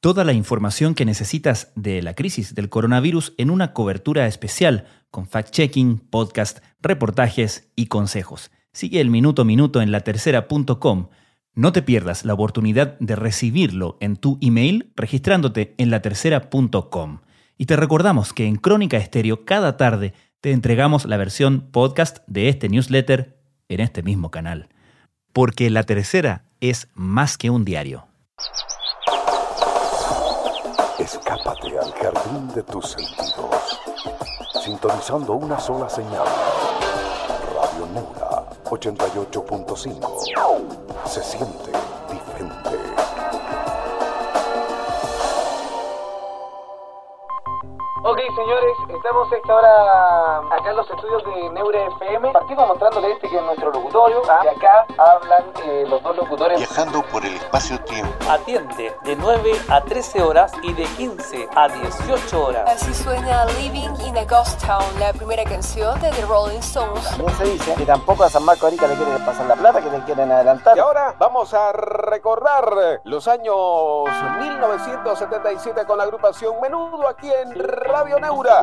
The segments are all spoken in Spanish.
Toda la información que necesitas de la crisis del coronavirus en una cobertura especial con fact-checking, podcast, reportajes y consejos. Sigue el minuto a minuto en latercera.com. No te pierdas la oportunidad de recibirlo en tu email registrándote en latercera.com. Y te recordamos que en Crónica Estéreo cada tarde te entregamos la versión podcast de este newsletter en este mismo canal. Porque La Tercera es más que un diario. Escápate al jardín de tus sentidos, sintonizando una sola señal. Radio Neura 88.5. Se siente diferente. Ok, señores, estamos a esta hora acá en los estudios de Neure FM. Partimos mostrándole este que es nuestro locutorio. ¿ah? De acá hablan eh, los dos locutores. Viajando por el espacio-tiempo. Atiende de 9 a 13 horas y de 15 a 18 horas. Así suena Living in a Ghost Town, la primera canción de The Rolling Stones. También se dice que tampoco a San Marco Arica le quieren pasar la plata, que le quieren adelantar. Y ahora vamos a recordar los años 1977 con la agrupación Menudo aquí en Radio Neura.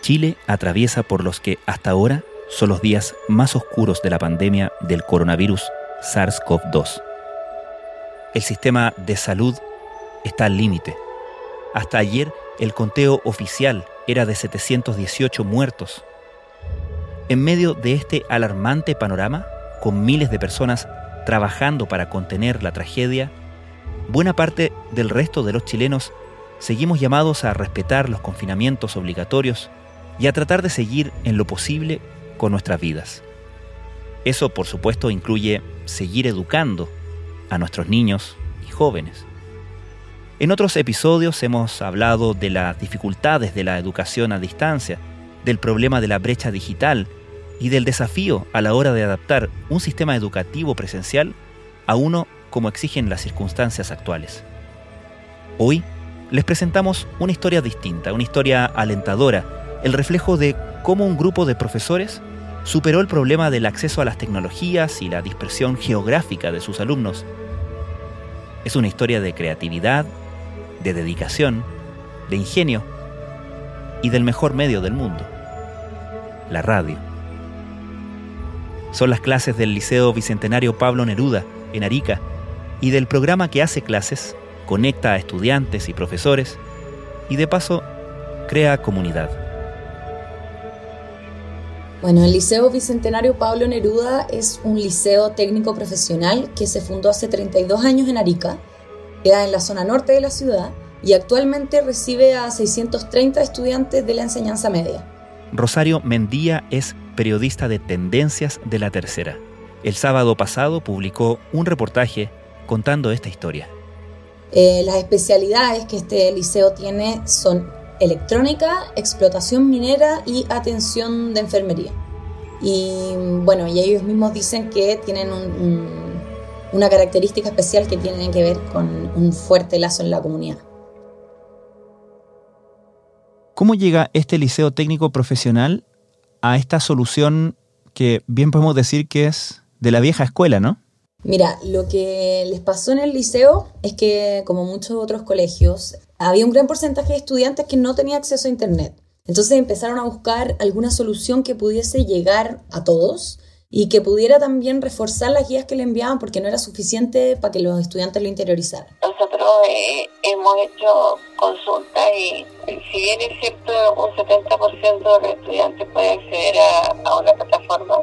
Chile atraviesa por los que hasta ahora son los días más oscuros de la pandemia del coronavirus SARS-CoV-2. El sistema de salud está al límite. Hasta ayer el conteo oficial era de 718 muertos. En medio de este alarmante panorama, con miles de personas trabajando para contener la tragedia, buena parte del resto de los chilenos seguimos llamados a respetar los confinamientos obligatorios y a tratar de seguir en lo posible con nuestras vidas. Eso, por supuesto, incluye seguir educando a nuestros niños y jóvenes. En otros episodios hemos hablado de las dificultades de la educación a distancia, del problema de la brecha digital y del desafío a la hora de adaptar un sistema educativo presencial a uno como exigen las circunstancias actuales. Hoy les presentamos una historia distinta, una historia alentadora, el reflejo de cómo un grupo de profesores superó el problema del acceso a las tecnologías y la dispersión geográfica de sus alumnos. Es una historia de creatividad, de dedicación, de ingenio y del mejor medio del mundo, la radio. Son las clases del Liceo Bicentenario Pablo Neruda, en Arica, y del programa que hace clases, conecta a estudiantes y profesores, y de paso crea comunidad. Bueno, el Liceo Bicentenario Pablo Neruda es un liceo técnico profesional que se fundó hace 32 años en Arica, queda en la zona norte de la ciudad y actualmente recibe a 630 estudiantes de la enseñanza media. Rosario Mendía es periodista de Tendencias de la Tercera. El sábado pasado publicó un reportaje contando esta historia. Eh, las especialidades que este liceo tiene son electrónica, explotación minera y atención de enfermería. Y bueno, y ellos mismos dicen que tienen una característica especial que tiene que ver con un fuerte lazo en la comunidad. ¿Cómo llega este liceo técnico profesional a esta solución que bien podemos decir que es de la vieja escuela, no? Mira, lo que les pasó en el liceo es que, como muchos otros colegios, había un gran porcentaje de estudiantes que no tenía acceso a Internet. Entonces empezaron a buscar alguna solución que pudiese llegar a todos y que pudiera también reforzar las guías que le enviaban porque no era suficiente para que los estudiantes lo interiorizaran. Nosotros eh, hemos hecho consultas y si bien es cierto un 70% de los estudiantes puede acceder a, a, una plataforma,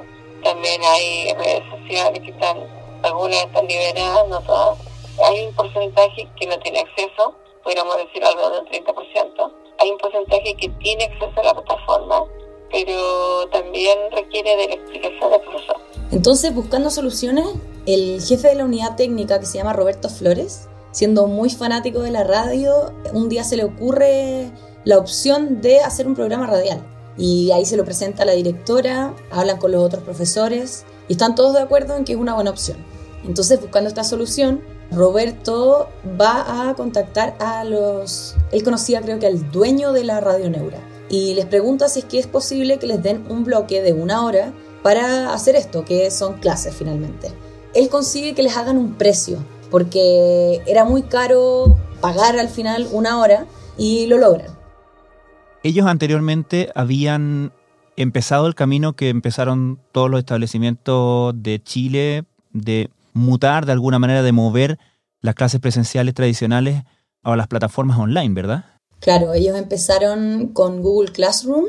también hay redes sociales que están, algunas están liberadas, no todas. Hay un porcentaje que no tiene acceso podríamos decir algo del 30%. Hay un porcentaje que tiene acceso a la plataforma, pero también requiere de la explicación del profesor. Entonces, buscando soluciones, el jefe de la unidad técnica, que se llama Roberto Flores, siendo muy fanático de la radio, un día se le ocurre la opción de hacer un programa radial. Y ahí se lo presenta a la directora, hablan con los otros profesores y están todos de acuerdo en que es una buena opción. Entonces, buscando esta solución, Roberto va a contactar a los... Él conocía creo que al dueño de la Radio Neura y les pregunta si es que es posible que les den un bloque de una hora para hacer esto, que son clases finalmente. Él consigue que les hagan un precio, porque era muy caro pagar al final una hora y lo logran. Ellos anteriormente habían empezado el camino que empezaron todos los establecimientos de Chile de mutar de alguna manera, de mover las clases presenciales tradicionales a las plataformas online, ¿verdad? Claro, ellos empezaron con Google Classroom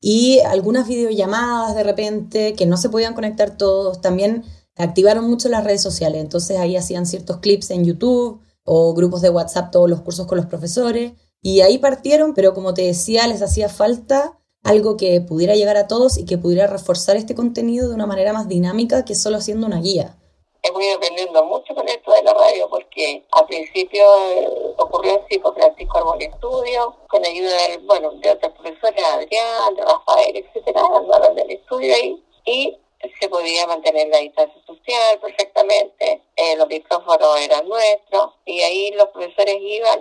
y algunas videollamadas de repente que no se podían conectar todos. También activaron mucho las redes sociales, entonces ahí hacían ciertos clips en YouTube o grupos de WhatsApp, todos los cursos con los profesores. Y ahí partieron, pero como te decía, les hacía falta algo que pudiera llegar a todos y que pudiera reforzar este contenido de una manera más dinámica que solo haciendo una guía hemos ido aprendiendo mucho con esto de la radio porque al principio eh, ocurrió así con Francisco Arbol Estudio, con ayuda de, bueno, de otros profesores, Adrián, de Rafael, etcétera, andaban del estudio ahí y se podía mantener la distancia social perfectamente, eh, los micrófonos eran nuestros y ahí los profesores iban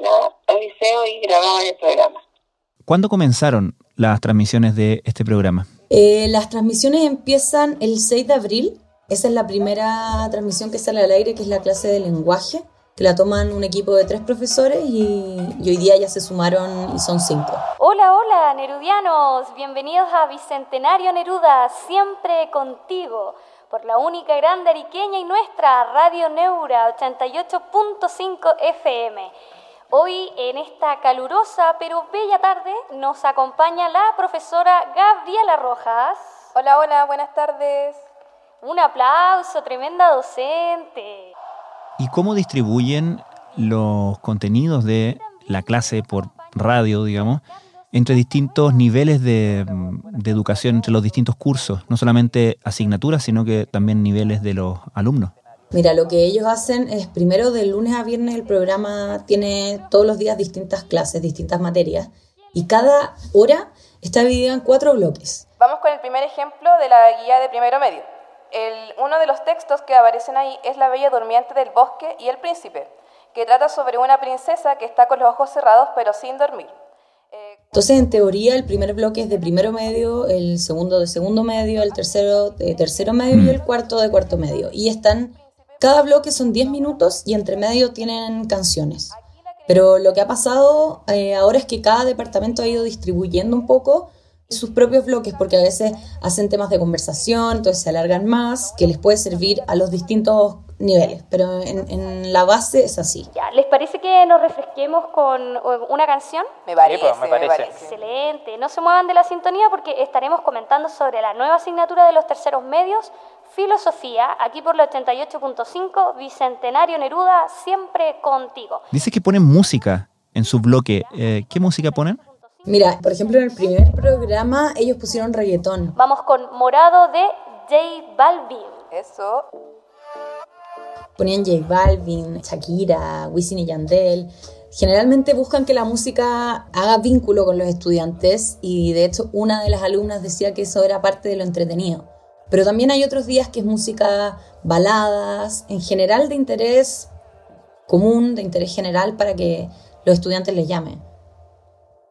al liceo y grababan el programa. ¿Cuándo comenzaron las transmisiones de este programa? Eh, las transmisiones empiezan el 6 de abril esa es la primera transmisión que sale al aire, que es la clase de lenguaje, que la toman un equipo de tres profesores y, hoy día ya se sumaron y son cinco. Hola, hola, Nerudianos. Bienvenidos a Bicentenario Neruda, siempre contigo, por la única grande ariqueña y nuestra Radio Neura 88.5 FM. Hoy, en esta calurosa pero bella tarde, nos acompaña la profesora Gabriela Rojas. Hola, hola, buenas tardes. Un aplauso, tremenda docente. ¿Y cómo distribuyen los contenidos de la clase por radio, digamos, entre distintos niveles de, educación, entre los distintos cursos? No solamente asignaturas, sino que también niveles de los alumnos. Mira, lo que ellos hacen es primero de lunes a viernes el programa tiene todos los días distintas clases, distintas materias y cada hora está dividida en cuatro bloques. Vamos con el primer ejemplo de la guía de primero medio uno de los textos que aparecen ahí es La Bella Durmiente del Bosque y el Príncipe, que trata sobre una princesa que está con los ojos cerrados pero sin dormir. Eh, Entonces, en teoría, el primer bloque es de primero medio, el segundo de segundo medio, el tercero de tercero medio y mm. el cuarto de cuarto medio. Y están, cada bloque son 10 minutos y entre medio tienen canciones. Pero lo que ha pasado eh, ahora es que cada departamento ha ido distribuyendo un poco sus propios bloques, porque a veces hacen temas de conversación, entonces se alargan más, que les puede servir a los distintos niveles, pero en, la base es así. Ya, ¿Les parece que nos refresquemos con una canción? Me parece, pues, me, parece. Excelente. No se muevan de la sintonía porque estaremos comentando sobre la nueva asignatura de los terceros medios, Filosofía, aquí por la 88.5, Bicentenario Neruda, siempre contigo. Dice que ponen música en su bloque. Eh, ¿Qué música ponen? Mira, por ejemplo, en el primer programa ellos pusieron reggaetón. Vamos con Morado de J Balvin. Eso. Ponían J Balvin, Shakira, Wisin y Yandel. Generalmente buscan que la música haga vínculo con los estudiantes y de hecho una de las alumnas decía que eso era parte de lo entretenido. Pero también hay otros días que es música baladas, en general de interés común, de interés general para que los estudiantes les llamen.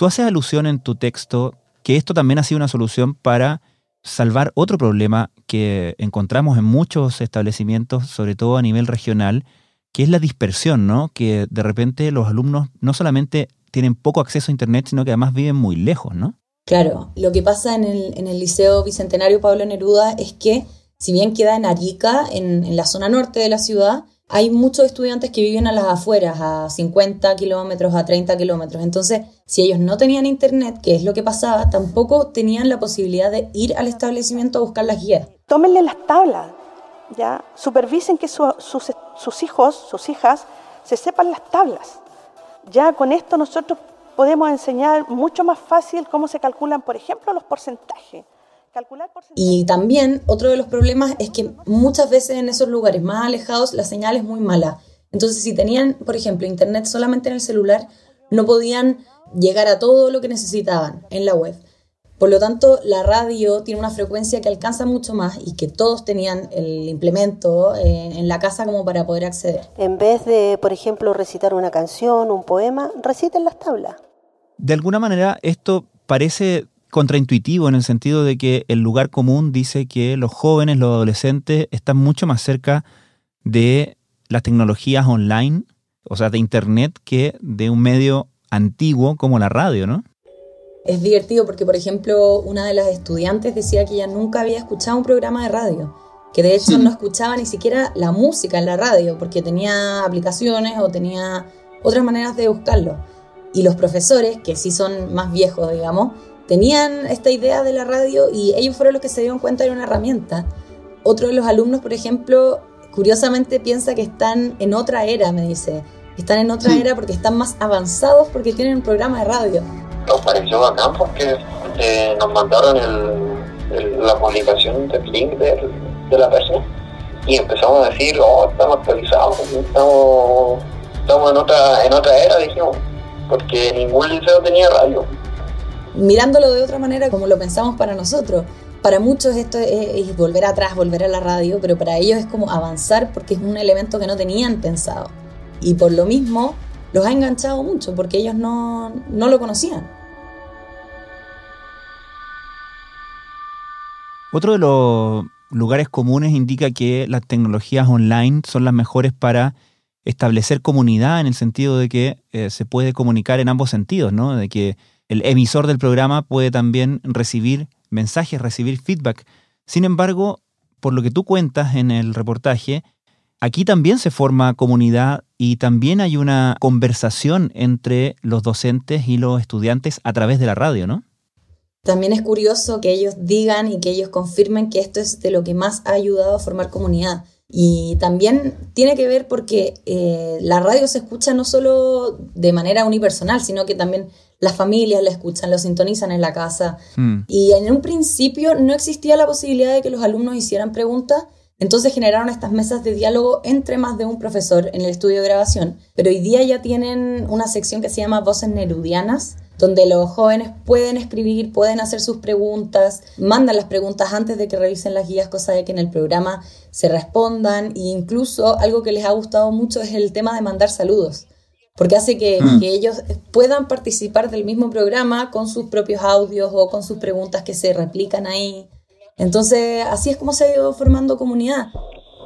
Tú haces alusión en tu texto que esto también ha sido una solución para salvar otro problema que encontramos en muchos establecimientos, sobre todo a nivel regional, que es la dispersión, ¿no? Que de repente los alumnos no solamente tienen poco acceso a Internet, sino que además viven muy lejos, ¿no? Claro, lo que pasa en el, Liceo Bicentenario Pablo Neruda es que, si bien queda en Arica, en la zona norte de la ciudad, hay muchos estudiantes que viven a las afueras, a 50 kilómetros, a 30 kilómetros. Entonces, si ellos no tenían internet, que es lo que pasaba, tampoco tenían la posibilidad de ir al establecimiento a buscar las guías. Tómenle las tablas, ¿ya? Supervisen que sus hijos, sus hijas, se sepan las tablas. Ya con esto nosotros podemos enseñar mucho más fácil cómo se calculan, por ejemplo, los porcentajes. Y también otro de los problemas es que muchas veces en esos lugares más alejados la señal es muy mala. Entonces si tenían, por ejemplo, internet solamente en el celular, no podían llegar a todo lo que necesitaban en la web. Por lo tanto, la radio tiene una frecuencia que alcanza mucho más y que todos tenían el implemento eh, en la casa como para poder acceder. En vez de, por ejemplo, recitar una canción, un poema, reciten las tablas. De alguna manera, esto parece contraintuitivo en el sentido de que el lugar común dice que los jóvenes, los adolescentes, están mucho más cerca de las tecnologías online, o sea, de Internet, que de un medio antiguo como la radio, ¿no? Es divertido porque, por ejemplo, una de las estudiantes decía que ella nunca había escuchado un programa de radio, que de hecho no escuchaba ni siquiera la música en la radio, porque tenía aplicaciones o tenía otras maneras de buscarlo. Y los profesores, que sí son más viejos, digamos, tenían esta idea de la radio y ellos fueron los que se dieron cuenta de una herramienta. Otro de los alumnos, por ejemplo, curiosamente piensa que están en otra era, me dice. Están en otra era porque están más avanzados porque tienen un programa de radio nos pareció bacán porque eh, nos mandaron el, la publicación del link de, la persona y empezamos a decir, oh, estamos actualizados, estamos, estamos en otra, en otra era, dijimos, porque ningún liceo tenía radio. Mirándolo de otra manera, como lo pensamos para nosotros, para muchos esto es, volver atrás, volver a la radio, pero para ellos es como avanzar porque es un elemento que no tenían pensado. Y por lo mismo los ha enganchado mucho porque ellos no, no lo conocían. Otro de los lugares comunes indica que las tecnologías online son las mejores para establecer comunidad en el sentido de que eh, se puede comunicar en ambos sentidos, ¿no? De que el emisor del programa puede también recibir mensajes, recibir feedback. Sin embargo, por lo que tú cuentas en el reportaje, aquí también se forma comunidad y también hay una conversación entre los docentes y los estudiantes a través de la radio, ¿no? También es curioso que ellos digan y que ellos confirmen que esto es de lo que más ha ayudado a formar comunidad. Y también tiene que ver porque eh, la radio se escucha no solo de manera unipersonal, sino que también las familias la escuchan, lo sintonizan en la casa. Hmm. Y en un principio no existía la posibilidad de que los alumnos hicieran preguntas, entonces generaron estas mesas de diálogo entre más de un profesor en el estudio de grabación. Pero hoy día ya tienen una sección que se llama Voces Nerudianas, donde los jóvenes pueden escribir, pueden hacer sus preguntas, mandan las preguntas antes de que revisen las guías, cosa de que en el programa se respondan e incluso algo que les ha gustado mucho es el tema de mandar saludos, porque hace que, mm. que ellos puedan participar del mismo programa con sus propios audios o con sus preguntas que se replican ahí. Entonces, así es como se ha ido formando comunidad.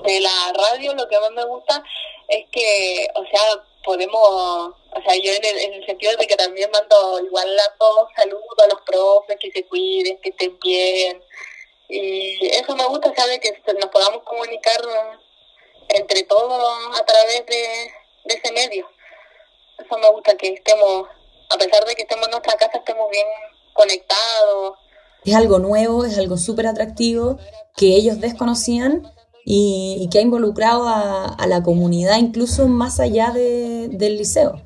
De la radio lo que más me gusta es que, o sea, podemos, o sea, yo en el, en el sentido de que también mando igual a todos saludos a los profes, que se cuiden, que estén bien. Y eso me gusta, ¿sabes? Que nos podamos comunicar entre todos a través de, ese medio. Eso me gusta, que estemos, a pesar de que estemos en nuestra casa, estemos bien conectados. Es algo nuevo, es algo súper atractivo que ellos desconocían y, que ha involucrado a, la comunidad incluso más allá del liceo.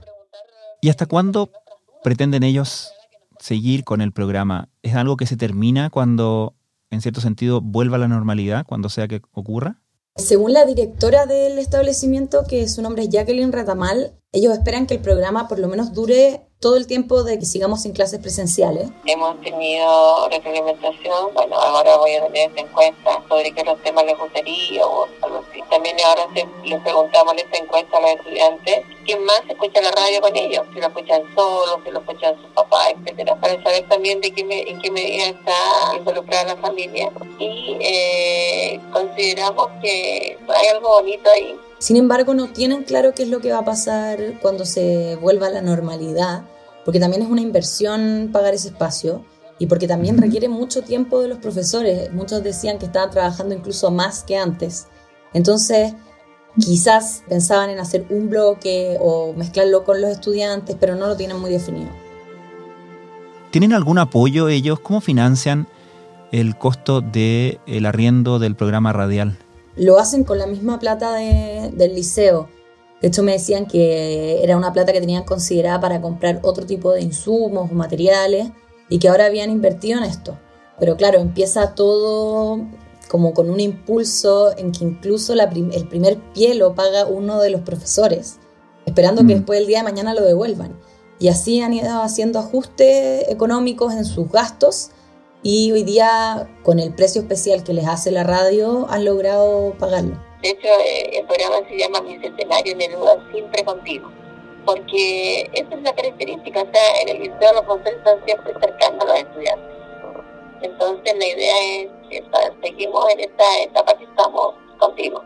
¿Y hasta cuándo pretenden ellos seguir con el programa? ¿Es algo que se termina cuando, en cierto sentido, vuelva a la normalidad, cuando sea que ocurra? Según la directora del establecimiento, que su nombre es Jacqueline Ratamal, ellos esperan que el programa por lo menos dure todo el tiempo de que sigamos sin clases presenciales. Hemos tenido retroalimentación, bueno, ahora voy a tener en cuenta sobre qué los temas les gustaría o. También ahora les preguntamos en esta encuesta a los estudiantes quién más escucha la radio con ellos, si lo escuchan solos, si lo escuchan sus papás, etcétera, para saber también de qué en qué medida está involucrada la familia. Y eh, consideramos que hay algo bonito ahí sin embargo, no tienen claro qué es lo que va a pasar cuando se vuelva a la normalidad, porque también es una inversión pagar ese espacio y porque también requiere mucho tiempo de los profesores. Muchos decían que estaban trabajando incluso más que antes. Entonces, quizás pensaban en hacer un bloque o mezclarlo con los estudiantes, pero no lo tienen muy definido. ¿Tienen algún apoyo ellos? ¿Cómo financian el costo del el arriendo del programa radial? Lo hacen con la misma plata del liceo. De hecho, me decían que era una plata que tenían considerada para comprar otro tipo de insumos o materiales y que ahora habían invertido en esto. Pero claro, empieza todo como con un impulso en que incluso el primer pie lo paga uno de los profesores, esperando que mm. después el día de mañana lo devuelvan. Y así han ido haciendo ajustes económicos en sus gastos y hoy día con el precio especial que les hace la radio han logrado pagarlo. De hecho, eh, el programa se llama Bicentenario Neruda Siempre Contigo, porque esa es la característica, o sea, en el liceo los profesores están siempre cercanos a los estudiantes. Entonces la idea es que seguimos en esta etapa que estamos contigo.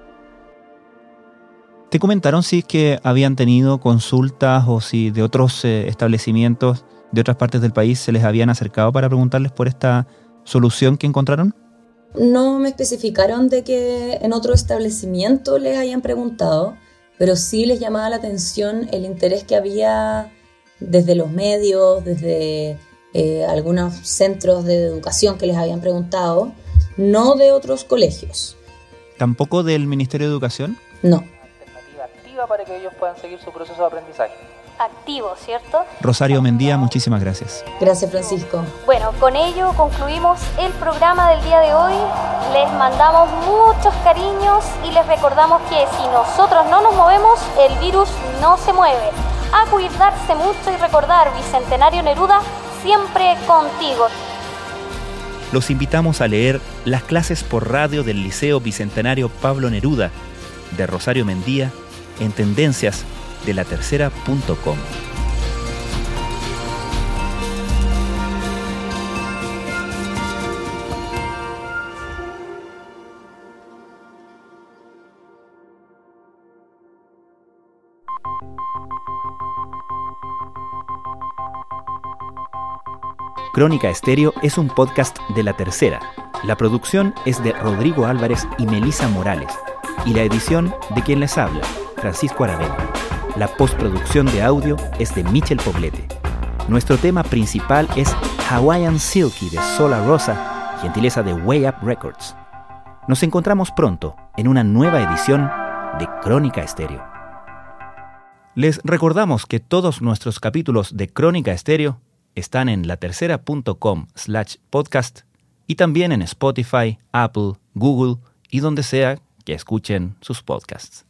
¿Te comentaron si es que habían tenido consultas o si de otros eh, establecimientos de otras partes del país se les habían acercado para preguntarles por esta solución que encontraron? No me especificaron de que en otro establecimiento les hayan preguntado, pero sí les llamaba la atención el interés que había desde los medios, desde eh, algunos centros de educación que les habían preguntado, no de otros colegios. ¿Tampoco del Ministerio de Educación? No. Alternativa activa para que ellos puedan seguir su proceso de aprendizaje activo, ¿cierto? Rosario Mendía, muchísimas gracias. Gracias, Francisco. Bueno, con ello concluimos el programa del día de hoy. Les mandamos muchos cariños y les recordamos que si nosotros no nos movemos, el virus no se mueve. A cuidarse mucho y recordar, Bicentenario Neruda, siempre contigo. Los invitamos a leer las clases por radio del Liceo Bicentenario Pablo Neruda de Rosario Mendía en Tendencias de la tercera.com. Crónica Estéreo es un podcast de La Tercera. La producción es de Rodrigo Álvarez y Melisa Morales, y la edición de quien les habla, Francisco Aravena. La postproducción de audio es de Michel Poblete. Nuestro tema principal es Hawaiian Silky de Sola Rosa, gentileza de Way Up Records. Nos encontramos pronto en una nueva edición de Crónica Estéreo. Les recordamos que todos nuestros capítulos de Crónica Estéreo están en latercera.com slash podcast y también en Spotify, Apple, Google y donde sea que escuchen sus podcasts.